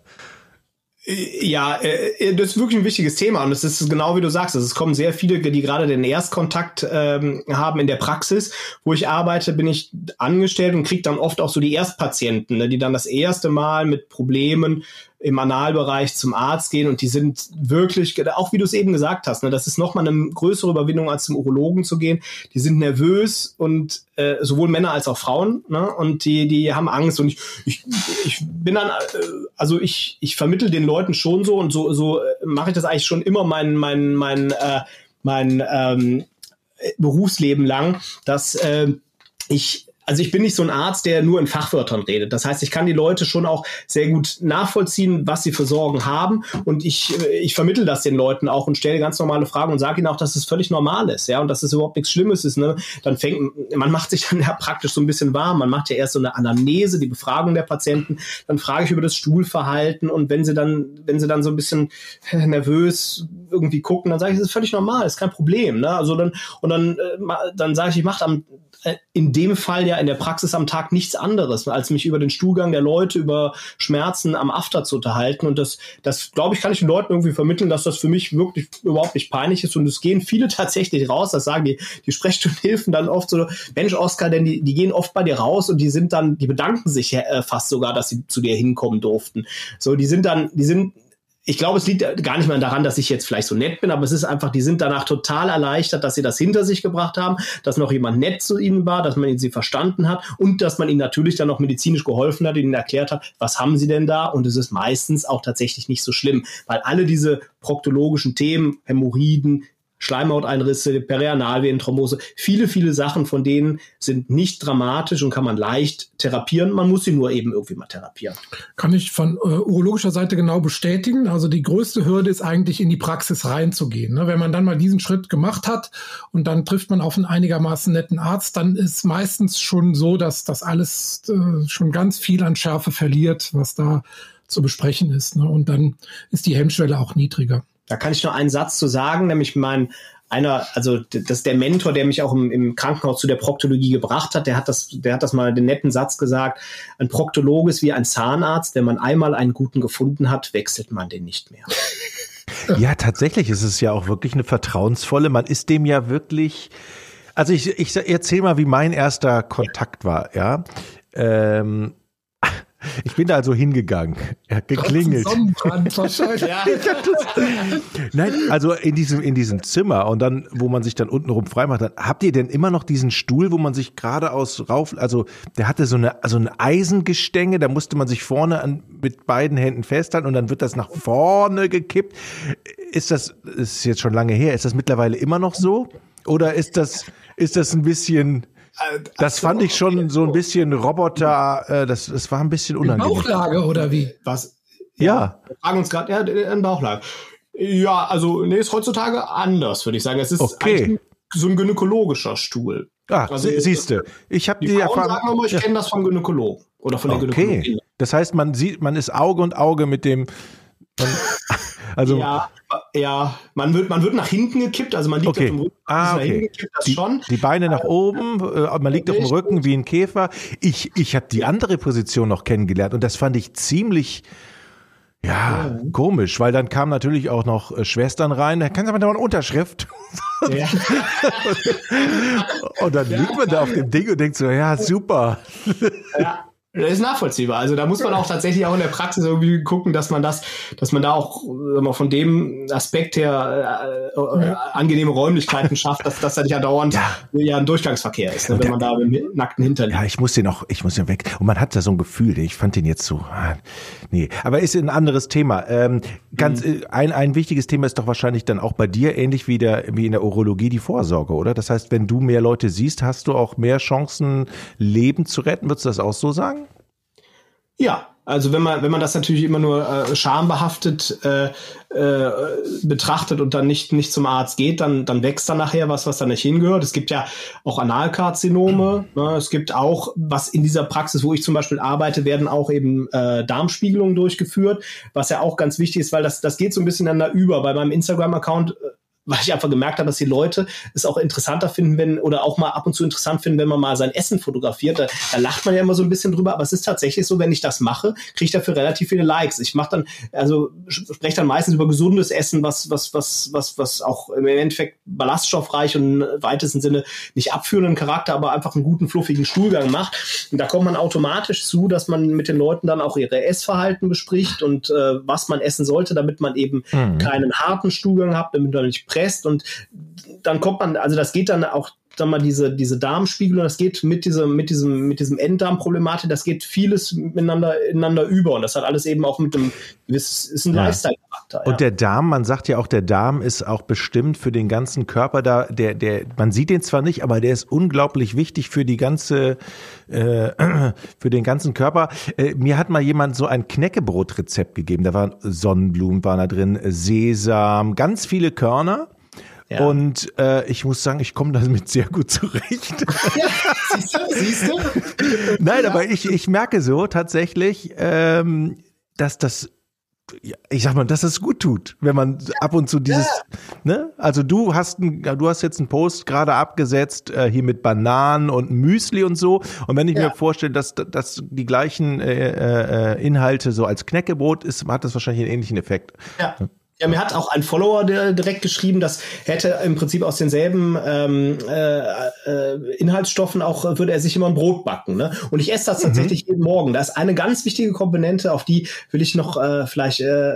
Ja, äh, das ist wirklich ein wichtiges Thema und es ist genau wie du sagst, es kommen sehr viele, die gerade den Erstkontakt ähm, haben in der Praxis, wo ich arbeite, bin ich angestellt und kriege dann oft auch so die Erstpatienten, ne, die dann das erste Mal mit Problemen im Analbereich zum Arzt gehen und die sind wirklich, auch wie du es eben gesagt hast, ne, das ist nochmal eine größere Überwindung als zum Urologen zu gehen. Die sind nervös und äh, sowohl Männer als auch Frauen ne, und die, die haben Angst und ich, ich, ich bin dann, äh, also ich, ich vermittel den Leuten schon so und so, so äh, mache ich das eigentlich schon immer mein, mein, mein, äh, mein ähm, Berufsleben lang, dass äh, ich also ich bin nicht so ein Arzt, der nur in Fachwörtern redet. Das heißt, ich kann die Leute schon auch sehr gut nachvollziehen, was sie für Sorgen haben. Und ich, äh, ich vermittel das den Leuten auch und stelle ganz normale Fragen und sage ihnen auch, dass es völlig normal ist, ja, und dass es überhaupt nichts Schlimmes ist. Ne? Dann fängt, man macht sich <laughs> dann ja praktisch so ein bisschen warm. Man macht ja erst so eine Anamnese, die Befragung der Patienten. Dann frage ich über das Stuhlverhalten und wenn sie dann, wenn sie dann so ein bisschen <laughs> nervös irgendwie gucken, dann sage ich, das ist völlig normal, ist kein Problem. Ne? Also dann und dann, äh, dann sage ich, ich mache am in dem Fall ja in der Praxis am Tag nichts anderes, als mich über den Stuhlgang der Leute, über Schmerzen am After zu unterhalten. Und das, das glaube ich, kann ich den Leuten irgendwie vermitteln, dass das für mich wirklich überhaupt nicht peinlich ist. Und es gehen viele <laughs> tatsächlich raus, das sagen die, die Sprechstundenhilfen <laughs> dann oft so, Mensch, Oskar, denn die, die gehen oft bei dir raus und die sind dann, die bedanken sich äh, fast sogar, dass sie zu dir hinkommen durften. So, die sind dann, die sind ich glaube, es liegt gar nicht mal daran, dass ich jetzt vielleicht so nett bin, aber es ist einfach, die sind danach total erleichtert, dass sie das hinter sich gebracht haben, dass noch jemand nett zu ihnen war, dass man sie verstanden hat und dass man ihnen natürlich dann auch medizinisch geholfen hat, ihnen erklärt hat, was haben sie denn da? Und es ist meistens auch tatsächlich nicht so schlimm, weil alle diese proktologischen Themen, Hämorrhoiden, Schleimhauteinrisse, Perianalvenenthrombose, viele, viele Sachen von denen sind nicht dramatisch und kann man leicht therapieren. Man muss sie nur eben irgendwie mal therapieren. Kann ich von äh, urologischer Seite genau bestätigen. Also die größte Hürde ist eigentlich in die Praxis reinzugehen. Ne? Wenn man dann mal diesen Schritt gemacht hat und dann trifft man auf einen einigermaßen netten Arzt, dann ist meistens schon so, dass das alles äh, schon ganz viel an Schärfe verliert, was da zu besprechen ist. Ne? Und dann ist die Hemmschwelle auch niedriger. Da kann ich nur einen Satz zu sagen, nämlich mein einer, also das ist der Mentor, der mich auch im, im, Krankenhaus zu der Proktologie gebracht hat, der hat das, der hat das mal den netten Satz gesagt, ein Proktologe ist wie ein Zahnarzt, wenn man einmal einen guten gefunden hat, wechselt man den nicht mehr. <laughs> Ja, tatsächlich ist es ja auch wirklich eine vertrauensvolle, man ist dem ja wirklich, also ich, ich erzähle mal, wie mein erster Kontakt war, ja. Ähm, ich bin da also hingegangen. Er hat geklingelt. <laughs> ja. Nein, also in diesem, in diesem Zimmer und dann, wo man sich dann untenrum freimacht, dann, habt ihr denn immer noch diesen Stuhl, wo man sich geradeaus rauf, also der hatte so eine, also ein Eisengestänge, da musste man sich vorne an, mit beiden Händen festhalten und dann wird das nach vorne gekippt. Ist das, ist jetzt schon lange her, ist das mittlerweile immer noch so? Oder ist das, ist das ein bisschen, das fand ich schon so ein bisschen Roboter, äh, das, das war ein bisschen unangenehm. Bauchlage oder wie? Was? Ja. Wir fragen uns gerade, ja, in Bauchlage. Ja, also, nee, ist heutzutage anders, würde ich sagen. Es ist okay. so ein gynäkologischer Stuhl. Ah, also, siehst du. Ich habe die, die Erfahrung. Sagen wir mal, ich ja. kenne das vom Gynäkologen oder von der okay. Gynäkologin. Das heißt, man sieht, man ist Auge und Auge mit dem. <laughs> Also ja, ja, man wird, man wird nach hinten gekippt, also man liegt Okay. auf dem Rücken, Ah, okay. gekippt, die, schon. die Beine nach oben, äh, man liegt auf dem. Rücken wie ein Käfer. Ich, ich habe die andere Position noch kennengelernt und das fand ich ziemlich ja, komisch, weil dann kamen natürlich auch noch äh, Schwestern rein, da kannst du aber noch eine Unterschrift. Ja. <laughs> Und dann liegt man da auf dem Ding und denkt so, ja, super. Ja, ist nachvollziehbar. Also da muss man auch tatsächlich auch in der Praxis irgendwie gucken, dass man das, dass man da auch wir, von dem Aspekt her äh, äh, angenehme Räumlichkeiten schafft, dass das da nicht andauernd ja. ein Durchgangsverkehr ist, ne, wenn man da mit nackten Hintern. Ja, ich muss den auch, ich muss den weg. Und man hat da so ein Gefühl, ich fand den jetzt so, ah, nee. Aber ist ein anderes Thema. Ähm, ganz, Mhm. äh, ein, ein wichtiges Thema ist doch wahrscheinlich dann auch bei dir ähnlich wie, der, wie in der Urologie die Vorsorge, oder? Das heißt, wenn du mehr Leute siehst, hast du auch mehr Chancen, Leben zu retten. Würdest du das auch so sagen? Ja, also wenn man, wenn man das natürlich immer nur äh, schambehaftet äh, äh, betrachtet und dann nicht, nicht zum Arzt geht, dann, dann wächst da nachher was, was da nicht hingehört. Es gibt ja auch Analkarzinome. Ne? Es gibt auch, was in dieser Praxis, wo ich zum Beispiel arbeite, werden auch eben äh, Darmspiegelungen durchgeführt, was ja auch ganz wichtig ist, weil das, das geht so ein bisschen einander über. Bei meinem Instagram-Account äh, weil ich einfach gemerkt habe, dass die Leute es auch interessanter finden, wenn, oder auch mal ab und zu interessant finden, wenn man mal sein Essen fotografiert. Da, da lacht man ja immer so ein bisschen drüber, aber es ist tatsächlich so, wenn ich das mache, kriege ich dafür relativ viele Likes. Ich mache dann, also spreche dann meistens über gesundes Essen, was, was, was, was, was auch im Endeffekt ballaststoffreich und im weitesten Sinne nicht abführenden Charakter, aber einfach einen guten, fluffigen Stuhlgang macht. Und da kommt man automatisch zu, dass man mit den Leuten dann auch ihre Essverhalten bespricht und äh, was man essen sollte, damit man eben Mhm. keinen harten Stuhlgang hat, damit man nicht presst und dann kommt man, also das geht dann auch sag mal, diese, diese Darmspiegelung, das geht mit diesem, mit diesem, mit diesem Enddarmproblematik, das geht vieles miteinander, ineinander über. Und das hat alles eben auch mit dem, das ist ein Ja. Lifestyle-Charakter. Und der Darm, man sagt ja auch, der Darm ist auch bestimmt für den ganzen Körper da, der, der, man sieht den zwar nicht, aber der ist unglaublich wichtig für die ganze, äh, <clears throat> für den ganzen Körper. Äh, mir hat mal jemand so ein Knäckebrotrezept gegeben. Da waren Sonnenblumen waren da drin, Sesam, ganz viele Körner. Ja. Und äh, ich muss sagen, ich komme damit sehr gut zurecht. <laughs> siehst du, siehst du? Nein, aber ich, ich merke so tatsächlich, ähm, dass das, ja, ich sag mal, dass es gut tut, wenn man ab und zu dieses, ne? Also du hast ein, du hast jetzt einen Post gerade abgesetzt äh, hier mit Bananen und Müsli und so. Und wenn ich Ja. mir vorstelle, dass, dass die gleichen äh, äh, Inhalte so als Knäckebrot ist, hat das wahrscheinlich einen ähnlichen Effekt. Ja. Ja, mir hat auch ein Follower direkt geschrieben, das hätte im Prinzip aus denselben ähm, äh, äh, Inhaltsstoffen auch, äh, würde er sich immer ein Brot backen. Ne? Und ich esse das tatsächlich jeden Morgen. Da ist eine ganz wichtige Komponente, auf die will ich noch äh, vielleicht äh,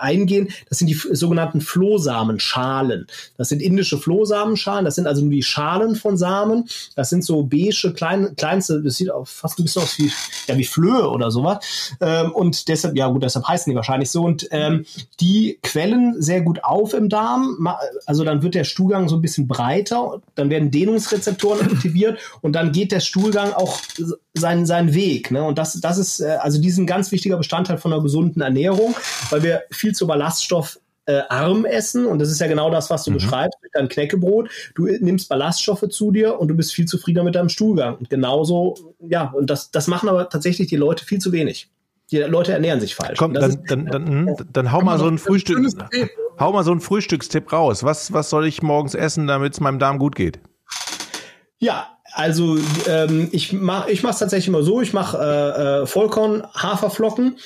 eingehen. Das sind die sogenannten Flohsamenschalen. Das sind indische Flohsamenschalen. Das sind also nur die Schalen von Samen. Das sind so beige, klein, kleinste, das sieht auch fast ein bisschen aus wie, ja, wie Flöhe oder sowas. Ähm, und deshalb, ja gut, deshalb heißen die wahrscheinlich so. Und ähm, die quellen sehr gut auf im Darm. Also dann wird der Stuhlgang so ein bisschen breiter, dann werden Dehnungsrezeptoren <laughs> aktiviert und dann geht der Stuhlgang auch seinen, seinen Weg. Ne? Und das, das ist äh, also diesen ganz wichtiger Bestandteil von einer gesunden Ernährung, weil wir viel zu Ballaststoff äh, arm essen und das ist ja genau das, was du beschreibst mit deinem Knäckebrot. Du nimmst Ballaststoffe zu dir und du bist viel zufriedener mit deinem Stuhlgang. Und genauso, ja, und das, das machen aber tatsächlich die Leute viel zu wenig. Die Leute ernähren sich falsch. Komm, dann, ist- dann, dann, hm, dann hau mal so ein Frühstück, hau mal so ein Frühstückstipp raus. Was, was soll ich morgens essen, damit es meinem Darm gut geht? Ja, also ähm, ich mache ich mach's tatsächlich immer so, ich mache äh, äh, Vollkorn, Haferflocken,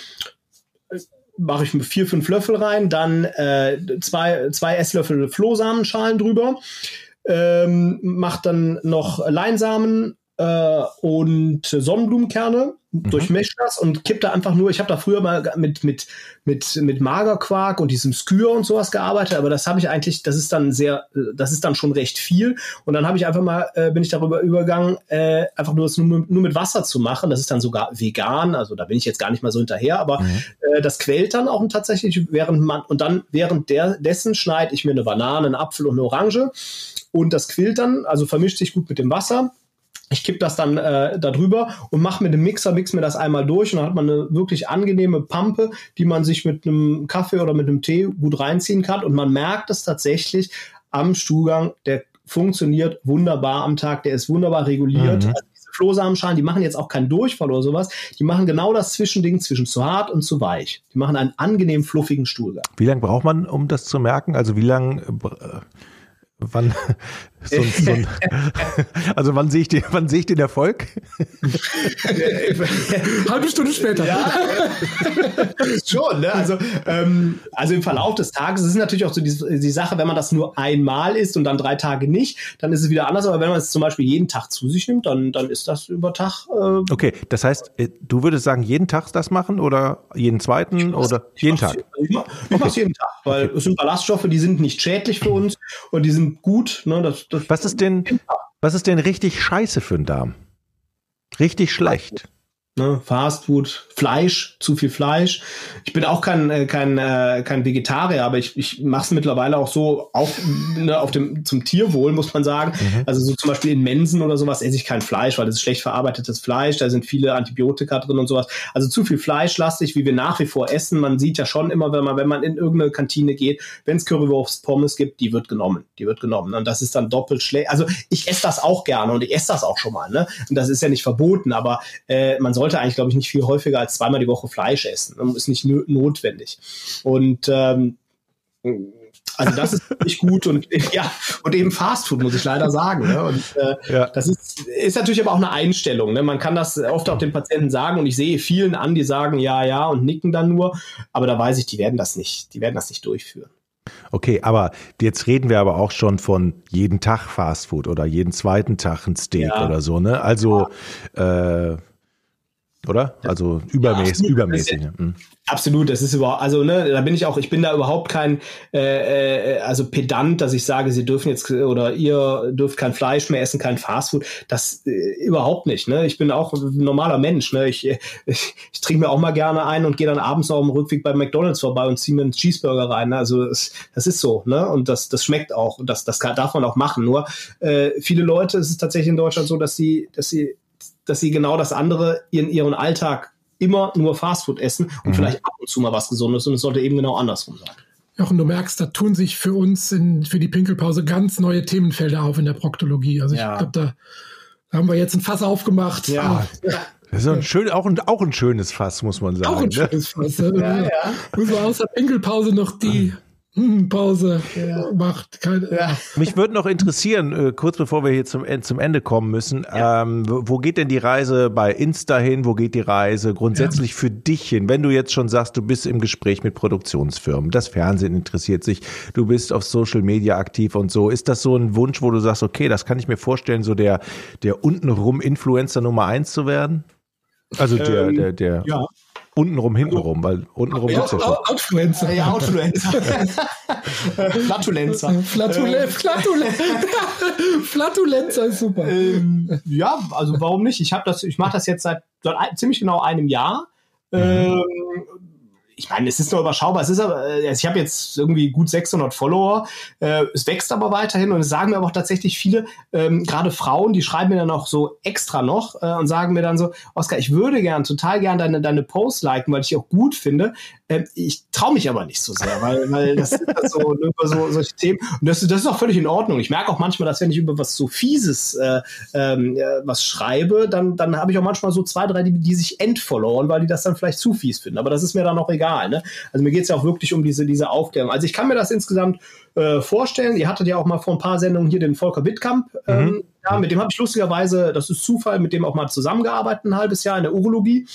mache ich vier, fünf Löffel rein, dann äh, zwei, zwei Esslöffel Flohsamenschalen drüber, ähm, mach dann noch Leinsamen äh, und Sonnenblumenkerne, durchmische das und kipp da einfach nur, ich habe da früher mal mit, mit, mit, mit Magerquark und diesem Skür und sowas gearbeitet, aber das habe ich eigentlich, das ist dann sehr, das ist dann schon recht viel. Und dann habe ich einfach mal, äh, bin ich darüber übergegangen, äh, einfach nur das nur, nur mit Wasser zu machen, das ist dann sogar vegan, also da bin ich jetzt gar nicht mal so hinterher, aber äh, das quält dann auch tatsächlich, während man, und dann während der, dessen schneide ich mir eine Banane, einen Apfel und eine Orange. Und das quillt dann, also vermischt sich gut mit dem Wasser. Ich kipp das dann äh, da drüber und mache mit dem Mixer, mix mir das einmal durch und dann hat man eine wirklich angenehme Pampe, die man sich mit einem Kaffee oder mit einem Tee gut reinziehen kann. Und man merkt es tatsächlich am Stuhlgang, der funktioniert wunderbar am Tag, der ist wunderbar reguliert. Mhm. Also diese Flohsamenschalen, die machen jetzt auch keinen Durchfall oder sowas. Die machen genau das Zwischending zwischen zu hart und zu weich. Die machen einen angenehm fluffigen Stuhlgang. Wie lange braucht man, um das zu merken? Also wie lange äh, Wann, so, so ein, <laughs> also wann sehe ich den, wann sehe ich den Erfolg? <laughs> Halbe Stunde später. Ja, <laughs> schon, ne? Also, ähm, also im Verlauf des Tages, es ist natürlich auch so die, die Sache, wenn man das nur einmal isst und dann drei Tage nicht, dann ist es wieder anders. Aber wenn man es zum Beispiel jeden Tag zu sich nimmt, dann, dann ist das über Tag. Äh, okay, das heißt, äh, du würdest sagen, jeden Tag das machen oder jeden zweiten oder jeden Tag? Ich, mach, ich okay. jeden Tag, weil okay. es sind Ballaststoffe, die sind nicht schädlich für uns und die sind gut. Ne? Das, das was, ist denn, was ist denn richtig scheiße für einen Darm? Richtig schlecht. Ne, Fastfood, Fleisch, zu viel Fleisch. Ich bin auch kein, äh, kein, äh, kein Vegetarier, aber ich, ich mache es mittlerweile auch so, auch ne, auf dem, zum Tierwohl, muss man sagen. Mhm. Also so zum Beispiel in Mensen oder sowas esse ich kein Fleisch, weil das ist schlecht verarbeitetes Fleisch, da sind viele Antibiotika drin und sowas. Also zu viel fleischlastig, wie wir nach wie vor essen. Man sieht ja schon immer, wenn man, wenn man in irgendeine Kantine geht, wenn es Currywurst Pommes gibt, die wird genommen. Die wird genommen. Und das ist dann doppelt schlecht. Also ich esse das auch gerne und ich esse das auch schon mal. Ne? Und das ist ja nicht verboten, aber äh, man soll sollte eigentlich, glaube ich, nicht viel häufiger als zweimal die Woche Fleisch essen. Ist nicht notwendig. Und ähm, also das ist <laughs> wirklich gut und ja, und eben Fastfood, muss ich leider sagen. Ne? Und äh, ja. das ist, ist natürlich aber auch eine Einstellung. Ne? Man kann das oft auch den Patienten sagen und ich sehe vielen an, die sagen ja, ja und nicken dann nur, aber da weiß ich, die werden das nicht, die werden das nicht durchführen. Okay, aber jetzt reden wir aber auch schon von jeden Tag Fastfood oder jeden zweiten Tag ein Steak ja. oder so, ne? Also äh, oder? Also übermäßig, ja, übermäßig. Ja, mhm. Absolut, das ist überhaupt, also ne, da bin ich auch, ich bin da überhaupt kein, äh, äh, also pedant, dass ich sage, sie dürfen jetzt oder ihr dürft kein Fleisch mehr essen, kein Fastfood. Das äh, überhaupt nicht. Ne? Ich bin auch ein normaler Mensch. Ne? Ich, ich, ich trinke mir auch mal gerne ein und gehe dann abends auf dem Rückweg bei McDonalds vorbei und ziehe mir einen Cheeseburger rein. Ne? Also das, das ist so, ne? Und das, das schmeckt auch und das, das kann, darf man auch machen. Nur äh, viele Leute ist es tatsächlich in Deutschland so, dass sie, dass sie dass sie genau das andere in ihren Alltag immer nur Fastfood essen und mhm. vielleicht ab und zu mal was Gesundes und es sollte eben genau andersrum sein. Jochen, du merkst, da tun sich für uns in, für die Pinkelpause ganz neue Themenfelder auf in der Proktologie. Also ja. ich glaube, da, da, haben wir jetzt ein Fass aufgemacht. Ja. Das ist ein schön, auch, ein, auch ein schönes Fass, muss man sagen. Auch ein ne? schönes Fass. ja, ja. Müssen wir aus der Pinkelpause noch die <laughs> Pause ja. macht. Keine, ja. Mich würde noch interessieren, äh, kurz bevor wir hier zum, zum Ende kommen müssen, ja. ähm, wo geht denn die Reise bei Insta hin? Wo geht die Reise grundsätzlich für dich hin? Wenn du jetzt schon sagst, du bist im Gespräch mit Produktionsfirmen, das Fernsehen interessiert sich, du bist auf Social Media aktiv und so, ist das so ein Wunsch, wo du sagst, okay, das kann ich mir vorstellen, so der, der untenrum Influencer Nummer eins zu werden? Also der, ähm, der, der. Ja. Untenrum, hintenrum, weil untenrum ja, gibt's ja schon. Outfluencer. Ja, <laughs> Outfluencer. Flatulenzer. Flatule Flatulenzer. <laughs> Flatulenzer ist super. Ähm, ja, also warum nicht? Ich habe das, ich mache das jetzt seit, seit ziemlich genau einem Jahr. Mhm. Ähm, ich meine, es ist noch überschaubar. Es ist aber, äh, ich habe jetzt irgendwie gut 600 Follower. Äh, es wächst aber weiterhin und es sagen mir aber auch tatsächlich viele, ähm, gerade Frauen, die schreiben mir dann auch so extra noch äh, und sagen mir dann so, Oskar, ich würde gern, total gern deine, deine Posts liken, weil ich auch gut finde. Ähm, ich traue mich aber nicht so sehr, weil, weil das sind so, <laughs> über so solche Themen. Und das, das ist auch völlig in Ordnung. Ich merke auch manchmal, dass wenn ich über was so Fieses äh, ähm, äh, was schreibe, dann, dann habe ich auch manchmal so zwei, drei, die, die sich entfollowen, weil die das dann vielleicht zu fies finden. Aber das ist mir dann auch egal. Ne? Also mir geht es ja auch wirklich um diese, diese Aufklärung. Also ich kann mir das insgesamt äh, vorstellen. Ihr hattet ja auch mal vor ein paar Sendungen hier den Volker Wittkamp. Ähm, mhm. Ja, mit dem habe ich lustigerweise, das ist Zufall, mit dem auch mal zusammengearbeitet, ein halbes Jahr in der Urologie.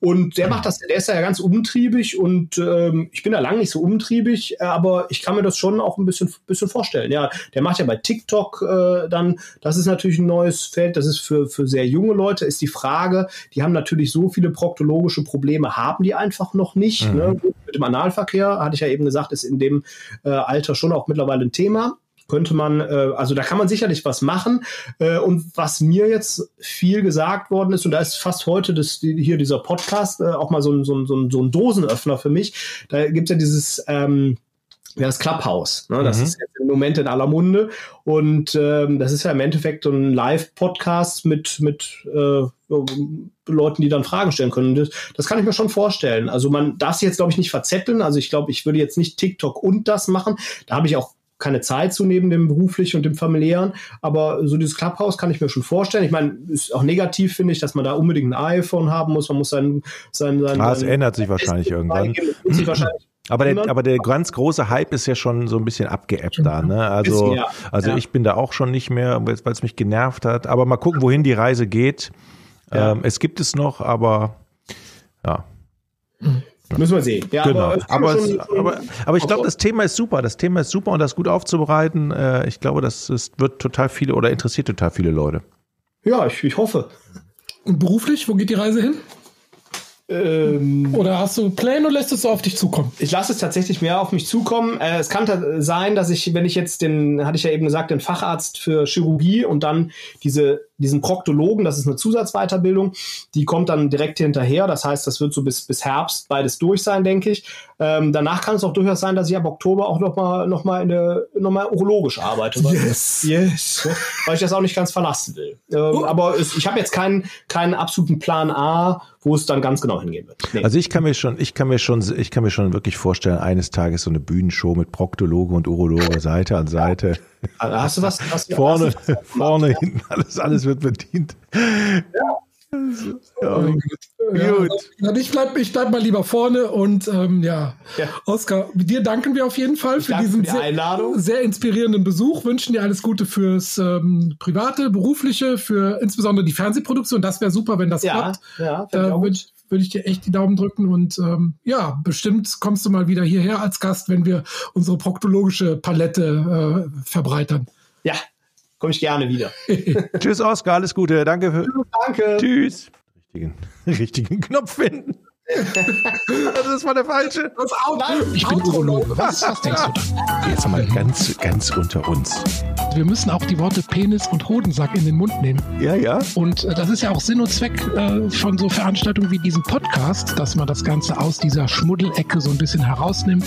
Und der macht das, der ist ja ganz umtriebig und ähm, ich bin da lang nicht so umtriebig, aber ich kann mir das schon auch ein bisschen, bisschen vorstellen. Ja, der macht ja bei TikTok äh, dann, das ist natürlich ein neues Feld, das ist für, für sehr junge Leute, ist die Frage, die haben natürlich so viele proktologische Probleme, haben die einfach noch nicht. Mhm. Ne? Mit dem Analverkehr, hatte ich ja eben gesagt, ist in dem äh, Alter schon auch mittlerweile ein Thema könnte man, äh, also da kann man sicherlich was machen. Äh, und was mir jetzt viel gesagt worden ist, und da ist fast heute das, hier dieser Podcast äh, auch mal so ein, so, ein, so, ein, so ein Dosenöffner für mich. Da gibt es ja dieses ähm, ja, das Clubhouse. Ne? Das mhm. ist jetzt im Moment in aller Munde. Und ähm, das ist ja im Endeffekt so ein Live-Podcast mit, mit äh, Leuten, die dann Fragen stellen können. Das, das kann ich mir schon vorstellen. Also man darf sich jetzt, glaube ich, nicht verzetteln. Also ich glaube, ich würde jetzt nicht TikTok und das machen. Da habe ich auch keine Zeit zu neben dem beruflichen und dem familiären. Aber so dieses Clubhouse kann ich mir schon vorstellen. Ich meine, ist auch negativ, finde ich, dass man da unbedingt ein iPhone haben muss. Man muss sein, sein, sein, ah, es ändert sich wahrscheinlich irgendwann. Sich wahrscheinlich <clears throat> aber der, aber der ganz große Hype ist ja schon so ein bisschen abgeebbt da, ne? Also, also ich bin da auch schon nicht mehr, weil es mich genervt hat. Aber mal gucken, wohin die Reise geht. Ja. Ähm, es gibt es noch, aber ja. Müssen wir sehen. Ja, genau. Aber, aber, es, aber, aber, ich glaube, das Thema ist super. Das Thema ist super und das gut aufzubereiten. Äh, ich glaube, das ist, wird total viele oder interessiert total viele Leute. Ja, ich, ich hoffe. Und beruflich, wo geht die Reise hin? Ähm, Oder hast du Pläne und lässt es so auf dich zukommen? Ich lasse es tatsächlich mehr auf mich zukommen. Äh, es kann sein, dass ich, wenn ich jetzt den, hatte ich ja eben gesagt, den Facharzt für Chirurgie und dann diese diesen Proktologen, das ist eine Zusatzweiterbildung, die kommt dann direkt hinterher. Das heißt, das wird so bis, bis Herbst beides durch sein, denke ich. Ähm, danach kann es auch durchaus sein, dass ich ab Oktober auch nochmal noch mal noch mal urologisch arbeite. Yes. yes. Weil ich das auch nicht ganz verlassen will. Ähm, oh. Aber es, ich habe jetzt keinen, keinen absoluten Plan A, wo es dann ganz genau hingehen wird. Nee. Also ich kann mir schon, ich kann mir schon, ich kann mir schon wirklich vorstellen, eines Tages so eine Bühnenshow mit Proktologe und Urologe Seite an Seite. Hast du was? Hast du, vorne, hast du vorne, hinten, alles, alles wird bedient. Ja. Ja, gut. Also, ich bleib, ich bleib mal lieber vorne und ähm, ja. ja. Oskar, dir danken wir auf jeden Fall für diesen für die sehr, sehr, inspirierenden Besuch. Wünschen dir alles Gute fürs ähm, private, berufliche, für insbesondere die Fernsehproduktion. Das wäre super, wenn das ja, klappt. Ja, da würde würd ich dir echt die Daumen drücken und ähm, ja, bestimmt kommst du mal wieder hierher als Gast, wenn wir unsere proktologische Palette äh, verbreitern. Ja, komme ich gerne wieder. <laughs> Tschüss, Oskar, alles Gute. Danke. Für, danke. Tschüss. Richtigen, richtigen Knopf finden. <laughs> Das war der falsche. Das Auto. Nein, ich bin Urologe. Was, was denkst du da? Jetzt mal ganz, ganz unter uns. Wir müssen auch die Worte Penis und Hodensack in den Mund nehmen. Ja, ja. Und äh, das ist ja auch Sinn und Zweck äh, von so Veranstaltungen wie diesem Podcast, dass man das Ganze aus dieser Schmuddelecke so ein bisschen herausnimmt.